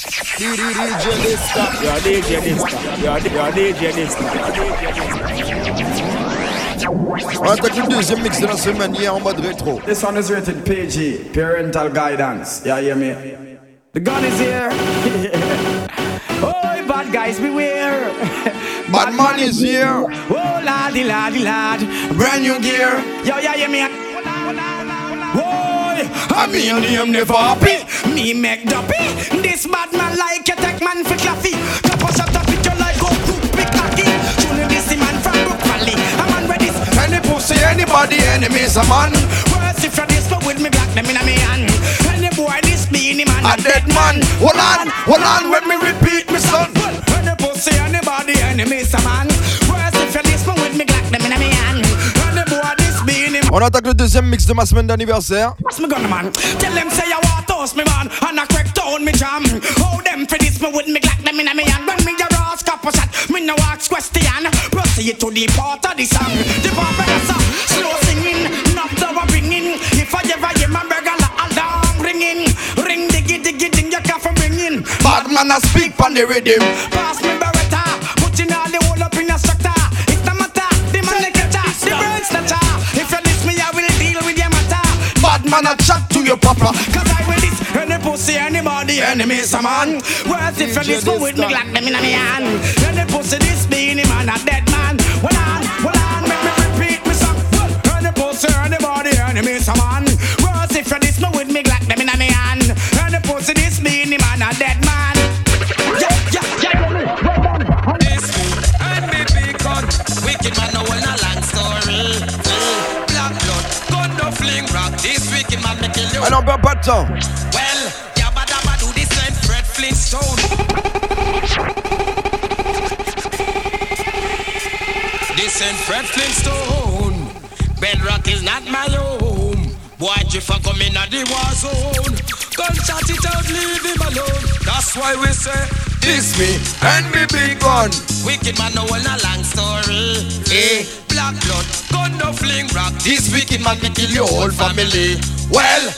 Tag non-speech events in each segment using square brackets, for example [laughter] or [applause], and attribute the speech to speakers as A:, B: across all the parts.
A: DJ Dysta.
B: You're DJ Dysta. You're DJ Dysta.
A: On attaque le deuxième mix de la semaine hier en mode rétro.
C: This one is rated PG, parental guidance. Yeah, hear me? The gun is here. oh, bad guys, beware.
A: Bad man is here.
C: Oh, laddie, laddie, lad. Brand new gear. Yo, yeah, hear me? I mean, name never happy. Me make duppy. This bad man like a tech man for claffy. Cup of shot up with your like go group big cocky. Truly this the man from Brook Valley. A man ready.
A: Any pussy, anybody, enemies a man.
C: Worse if you this but with me black them in a me hand. Any boy this be any man.
A: A dead man. Hold on, hold on, when me repeat me son.
C: Any pussy, anybody, enemy, some man.
A: On attaque le deuxième mix de ma semaine d'anniversaire.
C: What's gonna man? Tell them say I want toast me man. And I crack down me jam. Hold them for this me with me glock them in a me hand. When me your ass couple shot Me no ask question. Proceed to the part of the song. The part of the song Slow singing Not If I ever hear my burger alarm ringing. Ring diggy diggy ding You can't bring in
A: Bad man a speak on the rhythm.
C: Pass me
A: chat to your papa.
C: Cause I will this any pussy, anybody, enemy, some man. Worth if you this go with me, glock them in me hand. Any pussy, this be any man, a dead you.
A: Pas de temps.
D: Well, yabba dabba do this and Fred Flintstone. This and Fred Flintstone. Bedrock is not my home. Boy, I come in at the war zone, gunshot it out, leave him alone. That's why we say.
A: This me and me big gun.
D: Wicked man, no one a long story. Eh, black blood, gun no fling rock. This wicked man can kill your whole family. Well,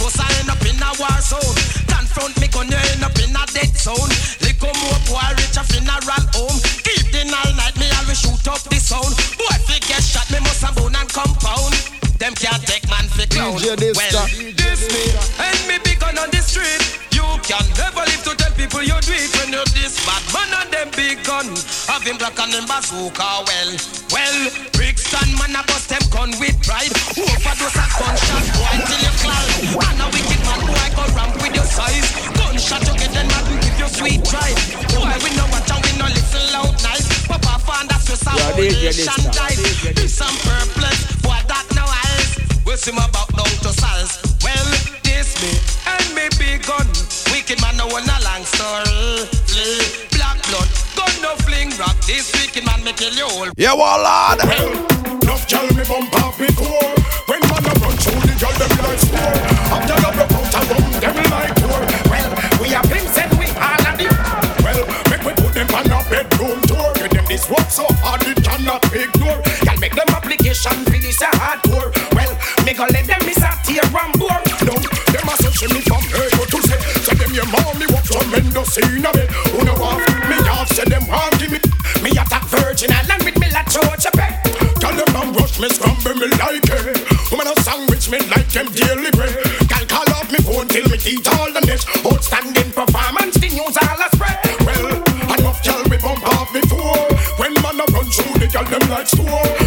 D: Course I end up in a war zone. Confront me gun you end up in a dead zone. Little more boy reach a funeral home. Keep the all night me always shoot up the sound. Boy if they get shot me must have bone and compound. Them can't take man for clown. Well, this me and me big gun on the street. You can never live to tell people you do it when you're this bad man and them big gun. Have him black and them bazooka. Well, well, Man a bust them gun with pride. Overdose a gunshot boy till you climb. And a wicked man boy go ramp with your size. Gunshot you get and give you sweet drive. Boy we know what and we no listen loud nice. Papa found stress a
B: Yeah,
D: whole
B: DJ
D: nation
B: Dysta.
D: This some purpose, boy that no eyes. We see my back down to salts. Well, this me and me big gun. Wicked man no one a long story. Black blood, gun no fling rock. This wicked man me kill you all.
A: Yeah, well, lad.
E: Enough girl me bump off me core When man a run through the girl them like score. After you put a rum them like tour Well, we pimps and we all of them Well, make we put them on a bedroom tour Give them this work so hard it cannot be ignored Y'all make them application for a hardcore. Well, me go let them miss tear and No, them a search me from her to say So them your mommy walk tremendous in a bed Who know off me off say them want give Me them daily bread Girl call up me phone till me teeth all the net. Outstanding performance the news all a spread. Well enough girl we bump off floor When man a run through the girl them like store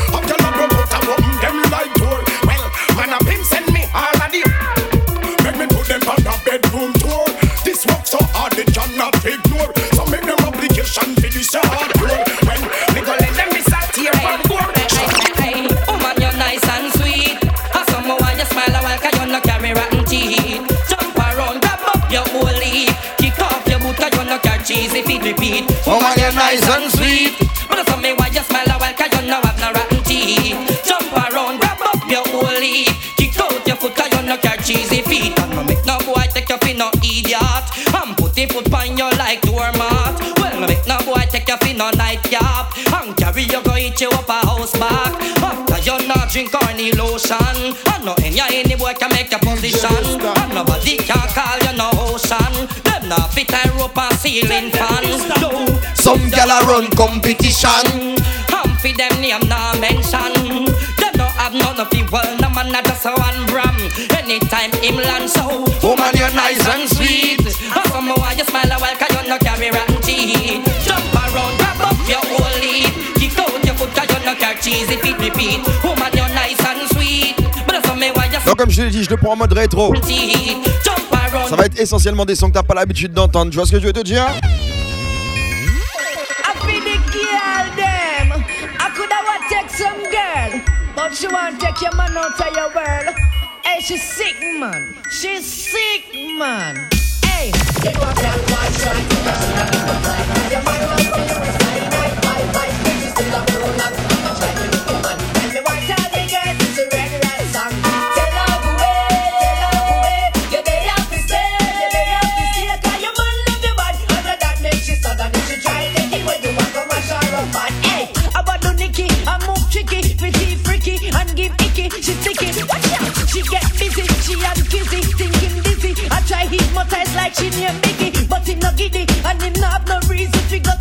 F: no idiot. And put the foot on you like doormat. Well, no make no boy take you for no nightcap. And carry you go hit you up a house back. After you not drink or any lotion. I know any any boy can make your position. And nobody can call you no ocean. Them not fit and rope and ceiling fan. No,
G: Some gal a run competition.
F: I'm fi them name nah mention. Them no have none of the world. No man a just a one bram. Anytime him land so
G: Woman, you're nice and sweet.
F: And some why you smile a while 'cause you no carry rotten teeth. Jump around, grab up your whole lead. Kick out your foot 'cause you no carry cheesy feet repeat. Woman, you're nice and sweet. But that's me why you
A: Donc comme je te l'ai dit, je le prends en mode rétro. Ça va être essentiellement des sons que t'as pas l'habitude d'entendre. Tu vois ce que je veux te dire?
H: I be the girl them. I coulda want take some girl, but she want take your man out of your world? Hey, she's sick, man. She's sick, man. Hey,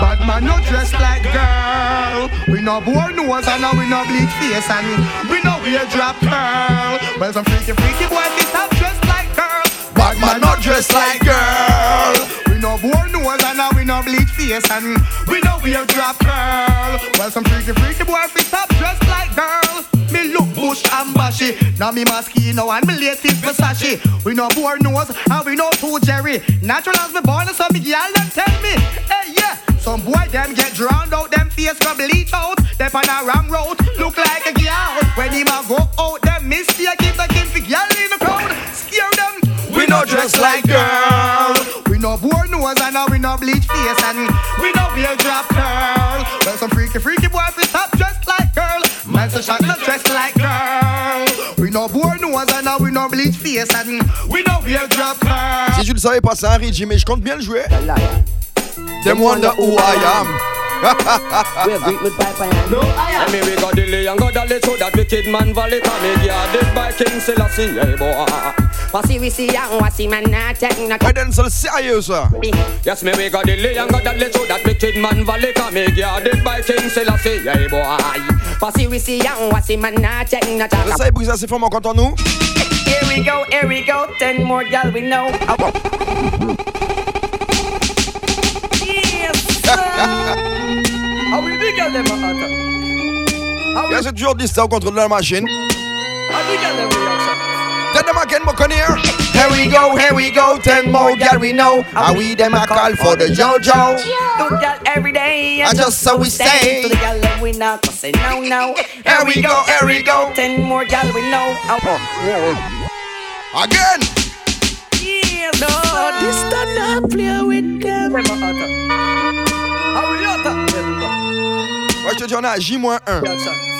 H: Bad
I: man no dress like girl. We no bore nose and we no bleach face and we no wear drop curl. Well some freaky freaky boy they stop dressed like girl.
A: Bad man not dressed like girl.
I: We no bore nose and we no bleach face and we no wear drop curl. Well some freaky freaky boy they stop dressed like girl. Me look bush and bashy. Now me Moschino and me latest Versace. We no bore nose and we no too Jerry. Natural as me born so me girl them tell me. Hey yeah. Some boy them get drowned out, them face go bleach out. Them on a wrong road, look like a girl. When him a go out, them mistake him looking for girl in the crowd. Scare them.
A: We no dress like girl.
I: We no bore nose and now we no bleach face and we no wear drop curl. Well, some freaky freaky boy fi stop dressed like girl. Man, so shot not dressed like girl. We no bore nose and now we no bleach face and we no wear drop curl.
A: Si tu le savais pas, c'est un Reggie, mais je compte bien le jouer. Them wonder who I am. [laughs]
J: I mean we got delay and got dolly so that wicked man valley come me guarded by King Selassie, hey boy.
K: Wasi wisi yang wasi man na tek na
A: Ouais, Dan, c'est le sérieux ça.
J: Yes, me we got delay and got dolly so that wicked man valley come me guarded by King Selassie, hey boy.
K: Wasi wisi yang wasi man na tek na
A: Je
K: chaka
A: sais, brise assez fort, mon content nous.
K: Here we go, here we go, ten more gal we know
J: How we big girl them a hotter? How we
A: Yeah, c'est toujours distant au contrôle de la machine.
J: girl them reaction?
A: Tell them again, mon.
G: Here we go, here we go, ten more gal we know. How we them a call for the JoJo.
K: Two gal every day
G: And just so we stay.
K: To the gal that we not to say no no [laughs]
G: Here we go, here we go.
K: Ten more gal we know
A: Again
K: dear Lord. This do not play with them.
A: Why should you not J-1?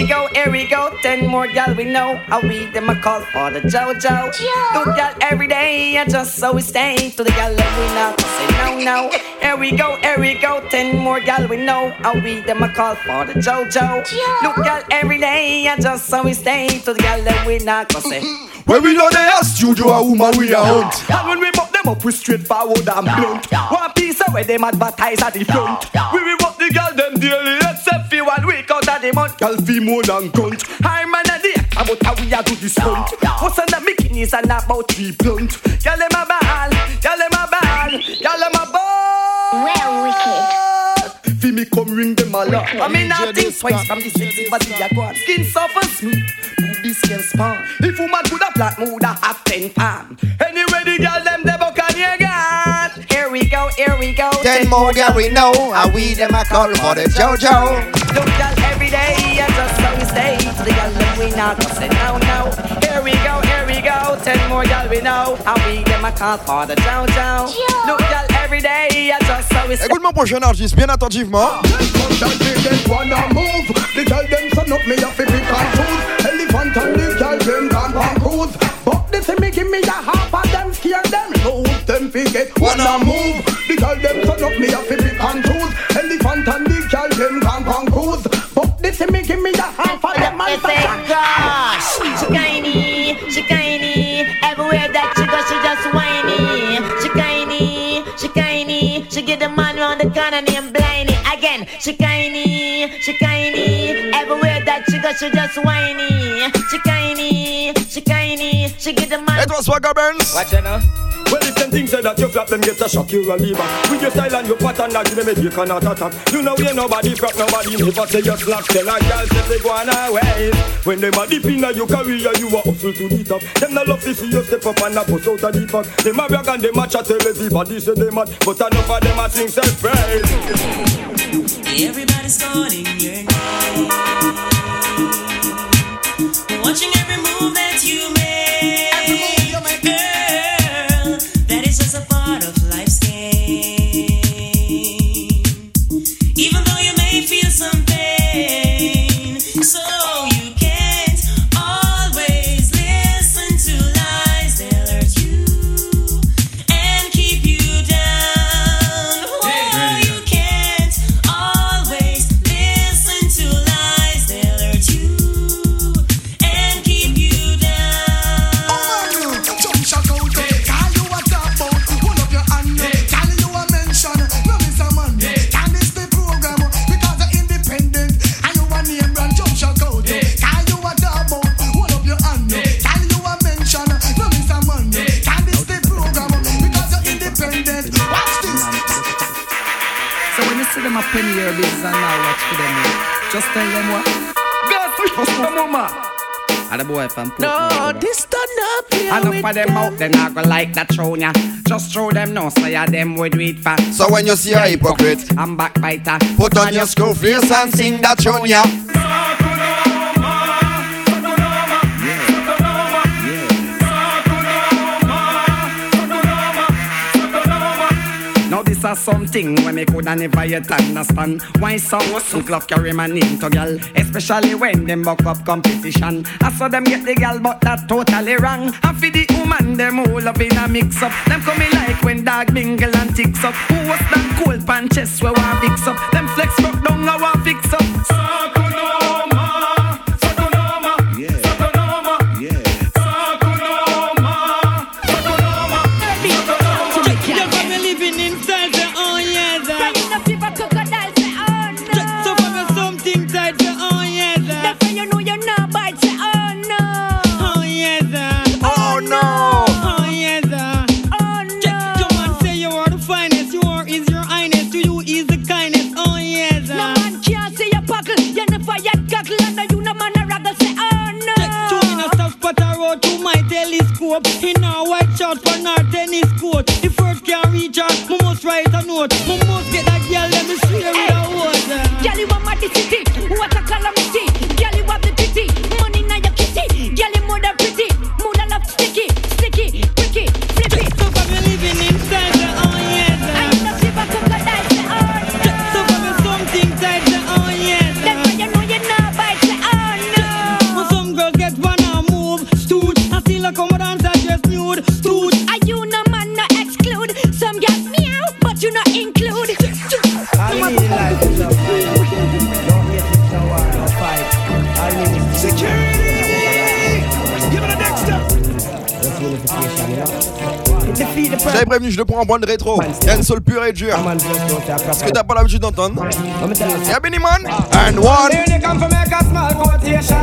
K: We go, here we go, ten more gal we know. How we them a call for the JoJo. Two gal every day, and just so we stay. To the gal that we know, say no no. Here we go, here we go, ten more gal we know. How we them a call for the JoJo. Look gal every day, and just so we stay. To the gal that we not to say. [laughs]
A: When we know they are studio, a woman we a hunt.
I: And when we buck them up, we straightforward and blunt. One piece of where them advertise at the front. We will buck the girl them daily, except for one week out of the month. Girl fee more than cunt. I'm an idea about how we a do this stunt. What's on the bikinis and about three blunt. Girl them a ball, girl them a ball, girl them a ball.
H: Well, wicked.
I: Feel me come ring them a lot. I mean, I think twice from the sexy body I go on. Skin soft and smooth, booty skin spawn. If woman could have black mood, I have ten palm. Anyway, the girl them they
K: Here we go, here.
G: Ten more gal we know. How we them a call for the JoJo.
K: Look gal every day, I just so stay. To the girl them we not gonna say no, no. Here we go, here we go. Ten more girl we know. And we them a call for the Joe Joe. Look girl every day, I just so we
A: Écoute mon prochain artiste bien attentivement.
E: wanna move. The girl them son up me off if it can't choose. Elephant and the girl them gone on cruise. But they say me give me a half of them scare them lose. Them forget wanna move. The girl them son up me off if it can't choose. Elephant and the girl them gone on cruise. But they say me give me a half of them and
L: say, gosh, she whiny, she whiny. Everywhere that she goes, she just whiny. She whiny, she whiny. She get the man round the corner named Bliney. Again, she whiny, she whiny. Everywhere that she goes, she just whiny. She whiny, she whiny. She get the man.
A: Et toi, Swagger Burns.
B: Watch it now. Well, if them things say that you flap them, get a shock, you a back. With your style and your pattern, that you make you cannot attack. You know, ain't nobody flap, nobody never say you slap. Tell a girl, say they go on away. When them a deep in your career, you a hustle to the top. Them not love to see you step up and a bust out of the pack. Them a brag and them a chat, everybody say they mad. But enough of them a sing self-praise.
M: Everybody's calling your name. Watching every move that you make.
C: Here
K: Enough
C: with
K: of them out, they not go like that throw ya. Just throw them no, so ya them would do it for.
A: So when you see a hypocrite,
K: I'm backbiter.
A: put on your school face and sing that tune, yeah.
K: Now this is something when me coulda never yet understand Why some hustle club carry my name to gal Especially when them buck up competition I saw them get the gal but that totally wrong And for the woman them all up in a mix up. Them coming like when dog mingle and ticks up. Who was that cold pan chest where want fix up? Them flex rock down I want fix up
M: telescope. In a white short for our tennis court. The first can't reach her, me must write a note. Me must get that girl let me
A: Je le prends en point de rétro. Un seul pur et dur. Ce que t'as pas l'habitude d'entendre. Y'a Benny Man and one.
C: They come from make a small quotation.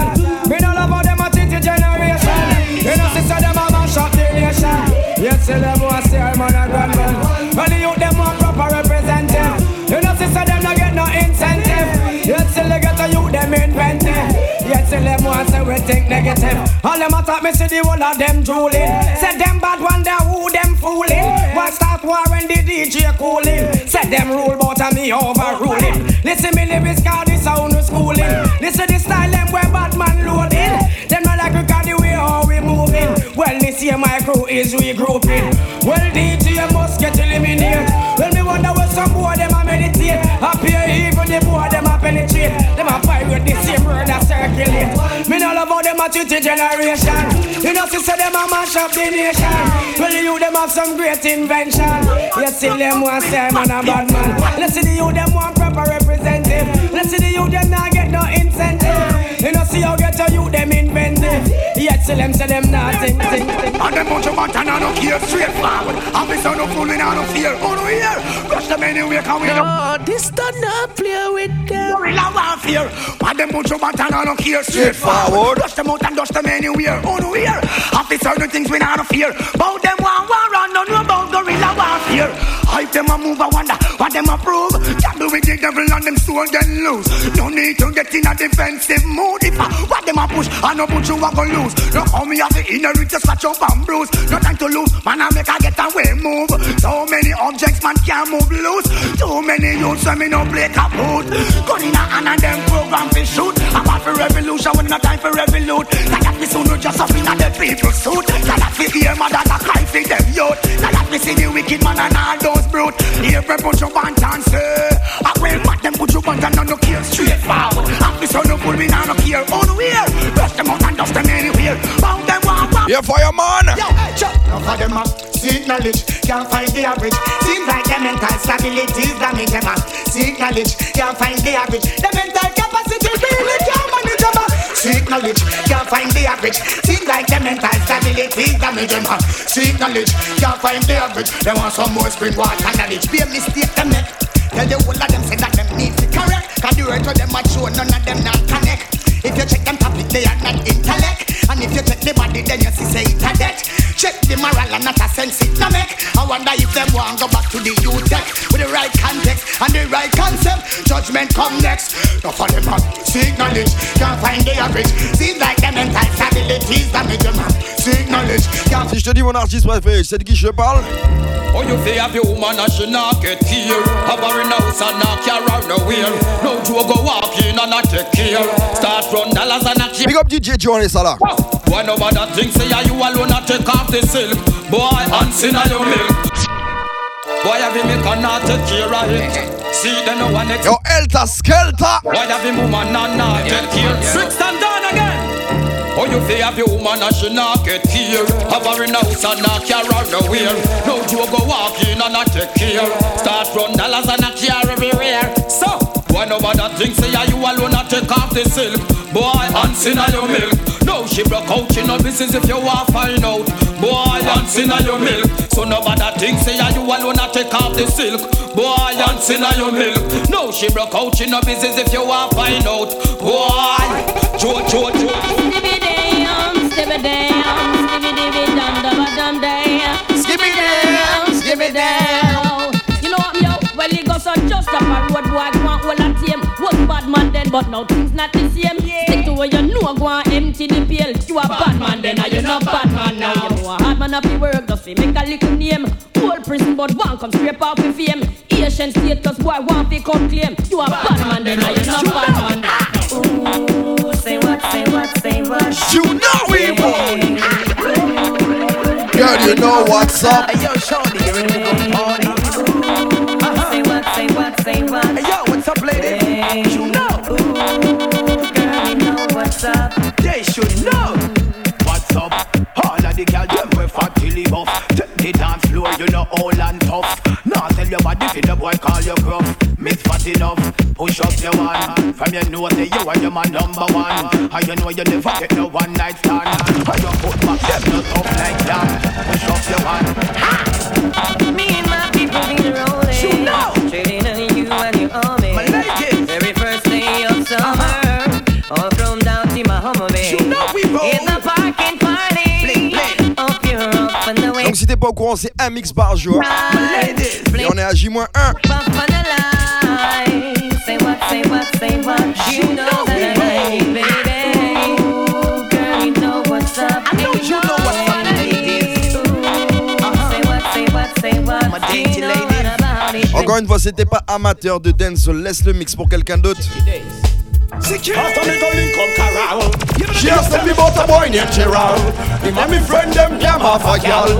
C: Me no love how them a think the generation. You know, sister them a mash up the nation. Yes, tell them what say I'm on a grand man. Well, the youth them want proper representative. You know, sister them not get no incentive. Yes, till they get a youth them inventive. Yes, till them want say we think negative. All them attack me see the whole of them drooling. Say them bad one, they who them fooling. Why start war when the DJ cooling? Set them rule but a me overruling. Listen me lyrics cause the sound is schooling. Listen, this is the style them where bad man loading. Them not like we got the way how we moving. Well, this year my crew is regrouping. Well, DJ must get eliminated. Well, me wonder what some boy them a meditate. Up here even the boy them a penetrate. Them a pirate same word that circulate. Me no love how them a treat the generation. You know, see say them a mash up the nation. Well, you them have some great invention. Yes, see them want say man a bad man. Let's see the you them want proper Yet see them say them not think, think, think.
I: And them bunch of bantana no care straight forward. And we son no fooling out of fear. Oh no here, crush them anyway, can we
C: No, this does not play with them.
I: Guerrilla warfare. And them bunch of bantana no care straight forward. Crush them out and dust them anywhere. Oh no here, have the certain things we not fear. Bout them one war run, no know about guerrilla warfare. Hype them a move, I wonder what them a prove. The devil and them soul then lose. No need to get in a defensive mood. If I what them a push, I no put you a go lose. No how me have the inherit to scratch up and bruise. No time to lose, man I make a get away move. So many objects man can't move loose. Too many youths when me no play kaput. Gun in a hand and them program fi shoot. I'm out for revolution when no time for revolute. That that me soon no just up in a the people suit. That that fi hear mother that cry fi them youth. That that me see the wicked man and all those brute. Every you want and say.
N: Yeah, fireman.
I: Yo, hey, chuck. Now for them up, seek knowledge, can't find the average. Seems like the mental stability is damage them up. Seek knowledge, can't find the average. The mental capacity really can't manage them up. Seek knowledge, can't find the average. Seems like the mental stability is damage them up. Seek knowledge, can't find the average. They want some more spring water knowledge. Be a mistake them make. Tell the whole of them say that them need to correct. Cause the rest of them are show none of them not connect. If you check them topic, they are not intellect. The body, then you see say it a debt. Check the moral and not a sense it no make. I wonder if them want go back to the youth tech with the right context and the right concept. Judgment come next. No for them man, seek knowledge, can't find the average. Seems like them mental stability is damage man. Seek knowledge, can't
N: Si je te dis mon artiste préféré, c'est de qui je parle
J: Oh, you feel have your woman and she not get killed. Have her in house and not carry her nowhere. No joke go walk in and not take care. Start run dollars and not keep.
N: Big up DJ Johnny Salah.
J: Why nobody think say you alone not take off the silk? Boy, hands in your milk. Boy, have you make her not take care of it? See, they no one next.
N: Yo, Elta Skelta.
J: Why have you woman and not take care? Brixton down again. Oh, you feel have your woman and she not get care. Have her in house and not carry her nowhere. No joke go walk in and not take care. Start run dollars and not carry everywhere. So, why nobody think say yeah, you alone not take off the silk? Boy, hands in your milk. No, she broke out in no business if you want find out. Boy, hands in your milk. So nobody think say you alone not take off the silk. Boy, hands in your milk. No, she broke out in no business if you want find out. Boy, cho cho cho.
O: You know what, yo? Well, he goes on just up a road, boy, go on all a team. Was bad man then, but now things not the same. Know a hard man up the work, just fi make a little name. Whole prison, but one come straight out with fame. Asian status, boy, one fi come claim. You a bad man then, I you not bad man now. Ooh, say what, say what, say what.
N: You know we born. Girl, you know what's up.
P: Yo, Shawty, body, fi the boy call you gruff. Miss fat enough, push up your one. From your nose, say you are your man number one. And you know you never get no one night stand. And you put
N: pas au courant, c'est un mix par jour. Et on est à J-1. Encore une fois, c'était pas amateur de dance, laisse le mix pour quelqu'un d'autre.
E: After me go link up corral.
A: She has tell me about a boy named Gerald. Him and me friend them damn half a gal.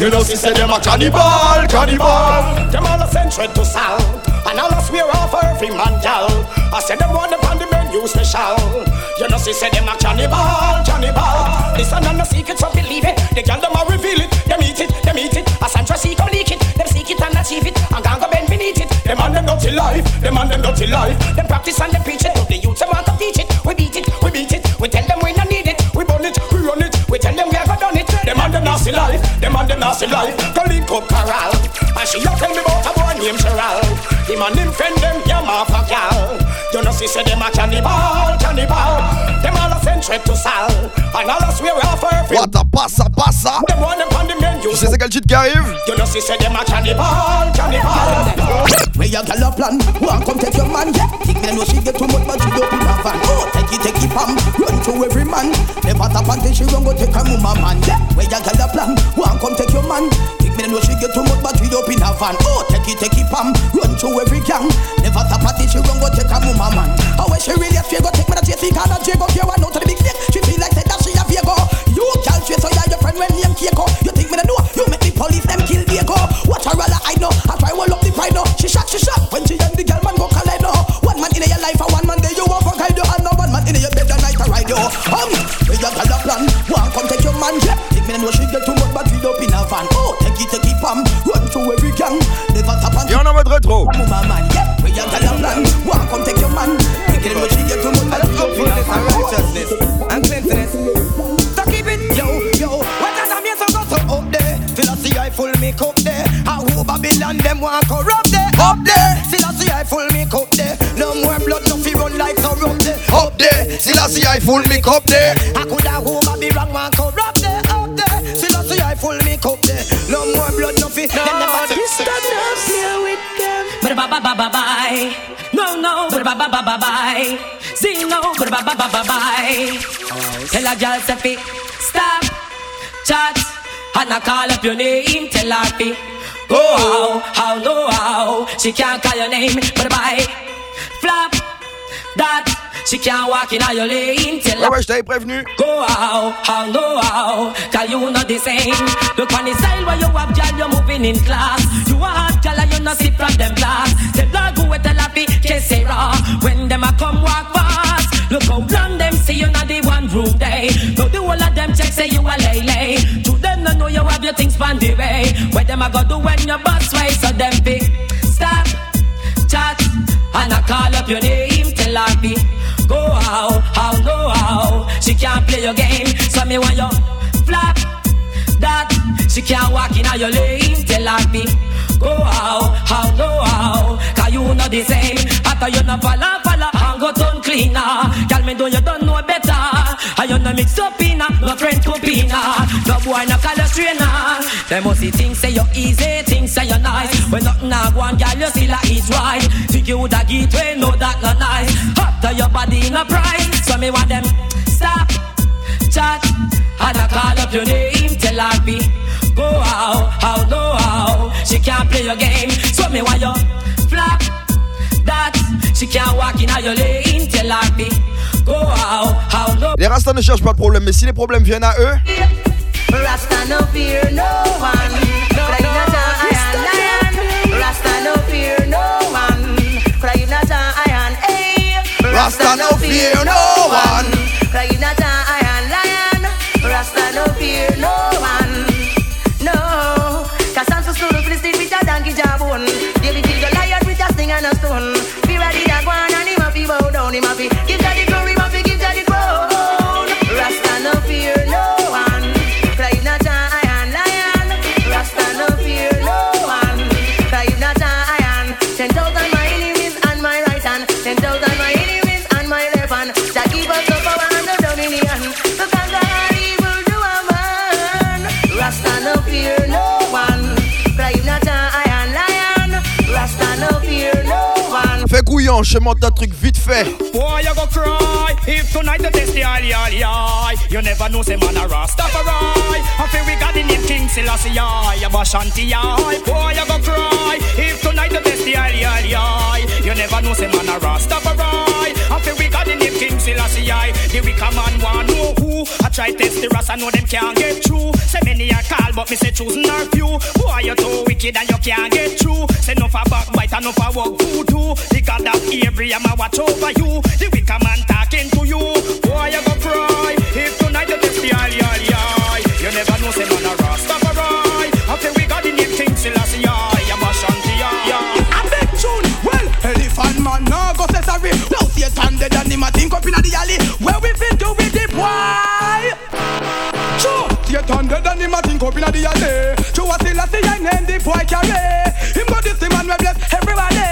A: You know she say them a cannibal, cannibal.
E: Them all a send thread to Sal. And all a swear off every man gal. I said them want them on the menu special. You know she said them a cannibal, cannibal. This and no secret so believe it. The gal them a reveal it. Them eat it, them eat it Them on them dirty life. Them on them dirty life. Them practice and them preach it. To the youth them want to teach it. We beat it, we beat it. We tell them we not need it. We burn it, we run it. We tell them we have done it. Them on them nasty life. Them on them nasty life. Go link up corral. And she a tell me about a boy named Gerald Him and him friend them yam off a gal You know she say them a cannibal, cannibal Them all a send to Sal And all a swear off every
A: What a passa, passa.
E: Them want them on the menu
A: Tu sais c'est quel titre qui arrive?
E: You know she say them a cannibal, cannibal
P: Where you gal a plan? One come take your man, yeah. Think me know she get too much, but she don't in a van. Oh, take it, take it, pam. Run to every man. Never tap until she run go take a mama man, yeah. Where you gal a plan? One come take your man. Think me know she get too much, but she don't in a van. Oh, take it, take it, pam. Run to every gang. Never tap until she run go take a mama man. Oh, when she really a fear, go take me Me
A: cup there.
Q: I coulda who Babylon want corrupt there. Up there. Till I see I full make up there. No more blood, no fi. Them never this that play with them. But ba ba ba ba bye. No no. But ba ba ba ba bye. Zeno. But ba ba ba ba bye. Tell a girl say fi stop chat and I call up your name. Tell her fi go how how no how. She can't call your name. But bye flop that. She can't walk in your lane.
A: Ouais,
Q: her.
A: Ouais, je t'avais prévenu.
Q: Go how, how, no how Cause you not the same. Look on the style where you have girl, you're moving in class. You a hot girl and you not see from them glass. Them blog who a fi kiss it raw. When them a come walk past Look how long them see you not the one room day. Now the whole of them check say you a lay lay. To them no know you have your things on the way. Where them a go do when your boss way So them pick Stop chat and I call up your name, tell her be go out, how, no how. She can't play your game, so me want you flap that. She can't walk in your lane, tell her be go out, how, no how. Cause you know the same, after you no follow, you no mix up in a, no friend copina. No boy no call you strainer. They must see things say you easy, things say you nice. When nothing a go on, girl, you still a eat right. Think you woulda get way, know that no nice. After your body in a price, so me want them stop, chat, and I call up your name, tell her be go how, how, no how. She can't play your game, so me want you flap that. She can't walk in your lane, tell her be
A: Les Rastas ne cherchent pas de problème, mais si les problèmes viennent à eux,
L: Rasta no fear no one. Cry not a iron lion. Eh. Rasta no fear no one. Cry not a iron hey. Eh.
A: Rasta no fear no one.
L: Cry not a iron lion. Rasta no fear no one. No. Cause I'm so slow to the stick with a donkey jawbone. David kill the lion with a sting and a stone. Be ready to go on and him a fi bow down. Him a fi
A: je monte un truc vite fait.
C: Boy, go cry if tonight you test the eye. You never know say King Selassie eye. You Bashanti eye. Boy, you go cry if tonight you test the ali ali eye. You never know say man a Rastafari. I feel we got the name King Selassie eye. The wicked man want know who. I try test the Ras, I know them can't get through. Say many a call, but me say choosing our few. Boy, you too wicked and you can't get through. Say no for backbite and no for walk voodoo. The God of Abraham, I watch over you. The wicked man talking to you. Boy, you go cry. If tonight you test the eye, eye,
K: go say sorry. No Satan dead and him a think up inna the alley. Where we fit do with the boy? Sure, Satan dead and him a think up inna the alley. True, I still a see I name the boy carry. Him go this man we bless everybody,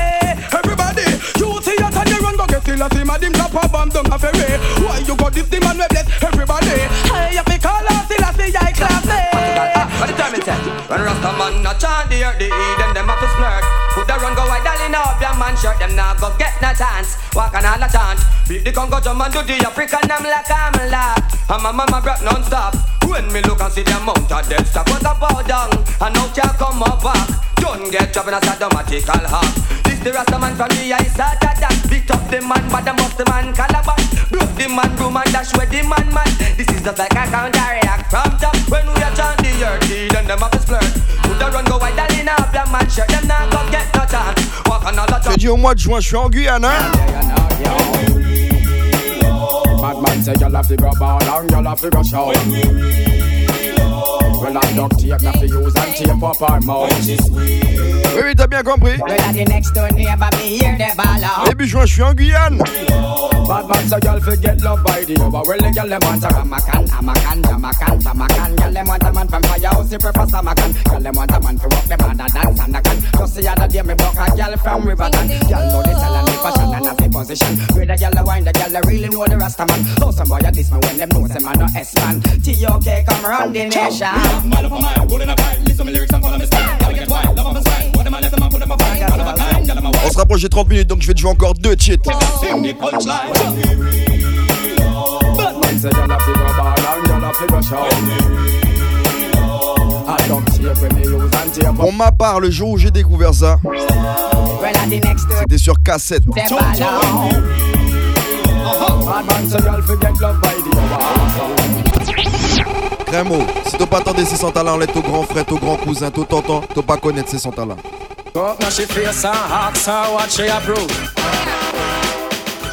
K: everybody. You see a and you run go get still a see man him drop a bomb down a ferry. Why you go this man we bless everybody? Hey, eh. you fi call out still a see I classy.
F: By the time it's set, when Rasta man not chant the earth, the Eden, them have to splurge. Man shirt, them now go get no chance. Walk on all a chant. Beat the Congo drum and do the African, I'm like I'm like. And my mama rap non-stop. When me look and see the amount of dead stock was a bow down. And now can't come up back. Don't get dropped in a sadomatical heart. This the Rasta man from the ice out of that. Beat up the man, but the must the man calabash. Broke the man room and dash where the man man. This is just like a counteract from top. When we are chant the earth, then them have to splurt. Put the run go wide, in a your man shirt. Them now
A: Je dis au mois de juin, je suis en Guyane, hein.
K: Well, I duct tape, not to use and tape up our mouth.
A: Oui, oui, t'as bien compris.
R: Well, at the next door neighbor, me hear the ball out.
A: Début juin, je suis en Guyane.
K: Bad man say y'all forget love by the over. Well, the girl them want a ramakan, amakan, jamakan, tamakan. Girl them want a man from firehouse, the purpose amakan. Girl them want a man to rock them and a dance and a can. Just the other day me buck a girl from Riverton. Girl know the style and the fashion and the position. Where the girl a wine, the girl a really know the Rasta man. Oh, some boy a diss me when them know say man no S man. T.O.K. come round the nation.
S: Mile up a mile, holding a pile, listen my lyrics and follow me style. Gotta get wild, love on my style. What am I, let them put them a fine. One of a kind, girl, I'm a
A: On se rapproche des 30 minutes, donc je vais te jouer encore deux cheats.
S: Sing the punchline.
K: Y'all go ball and y'all go show.
A: Pour ma part, le jour où j'ai découvert ça, c'était sur cassette. [laughs] Crémo, si t'as pas attendé ces talents, on est au grand frère, au grand cousin, tout tonton, t'as pas connaître ces talents.
C: Go now she face and ask her what she approve.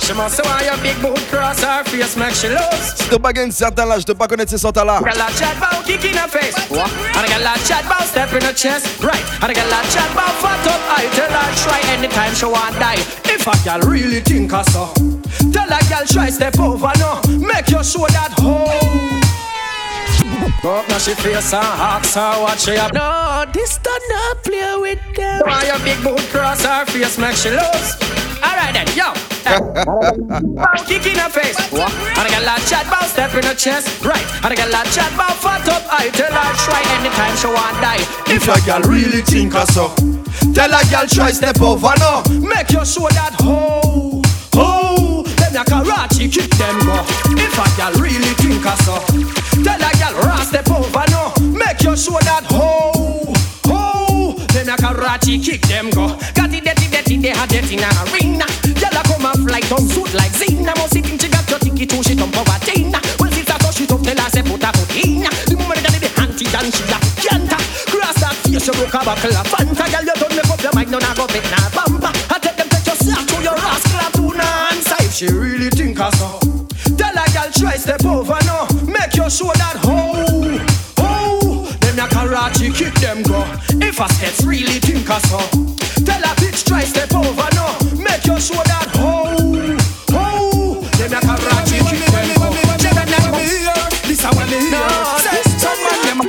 C: She must say why your big boot cross her face make she lose.
A: Si t'as pas gagné certain là, je pas connaître ces talents.
C: Girl a chat bout kick in her face. What? And a girl a chat bout step in her chest. Right. And a girl a chat bout fat up. I tell her try anytime she want die. If a girl really think her so, tell a girl try step over no. Make you show that hoe. Go up now she face and ask her what she have. No, this don't not play with them. Why your big boot cross her face make she lose? Alright then, yo. Bow [laughs] kick in her face. What? And a girl a chat bout step in her chest. Right. And a girl a chat bout fat up. I tell her try anytime she want die.
A: If a girl really think her so, tell a girl try step over no.
C: Make you show that hoe. Hoe. Them a karate kick them go. If a girl really think her so, tell a girl run step over no. Make you show that hoe. Hoe. Them a karate kick them go. Got it dirty dirty they had it in a arena. Girl a come a fly tongue suit like Zina. Must think she got your ticket too she come over Tina. Well sister so she tough tell her say put her foot in. The moment that the auntie and she a canter. Cross that face you broke a buckle of Fanta. Girl you don't make up your mind no nah go fit nah bumper. I take them take your slack to your rascal to nah answer if she show that hoe. Hoe. Them a karate kick them go. If a steps really think her so. Tell a bitch try step over no. Make you show that hoe. Hoe. Them a karate kick them go. Check that me here. This a what me hear. Say some man them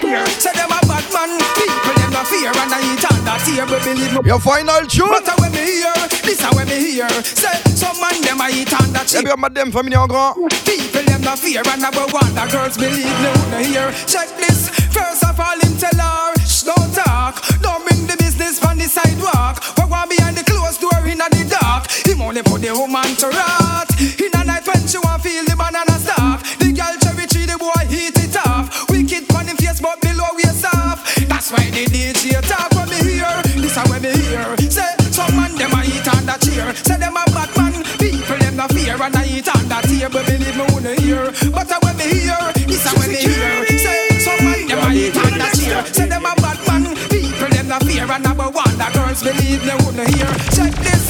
C: here. Say them a bad man. People them a fear and I eat all that here. We believe me.
A: Your final tune.
C: But when me hear, this a when me hear. Say some man them I eat on that shit.
A: Maybe I'm at them for me now, girl.
C: People them no fear and never want The girls believe no no here. Check this. First of all, him tell her, shh, don't talk. Don't bring the business from the sidewalk. We want behind the closed door in the dark?
T: Him only put the woman to rot. In the night when she want feel the banana stalk. The girl cherry tree, the boy heat it off. Wicked man in face, but below we soft. That's why the DJ top. number one that girls believe they wouldn't hear. Check this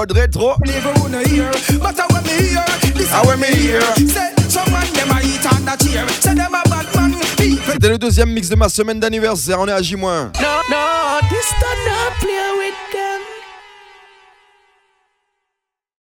A: mode rétro. Ah C'était le deuxième mix de ma semaine d'anniversaire, on est à J-.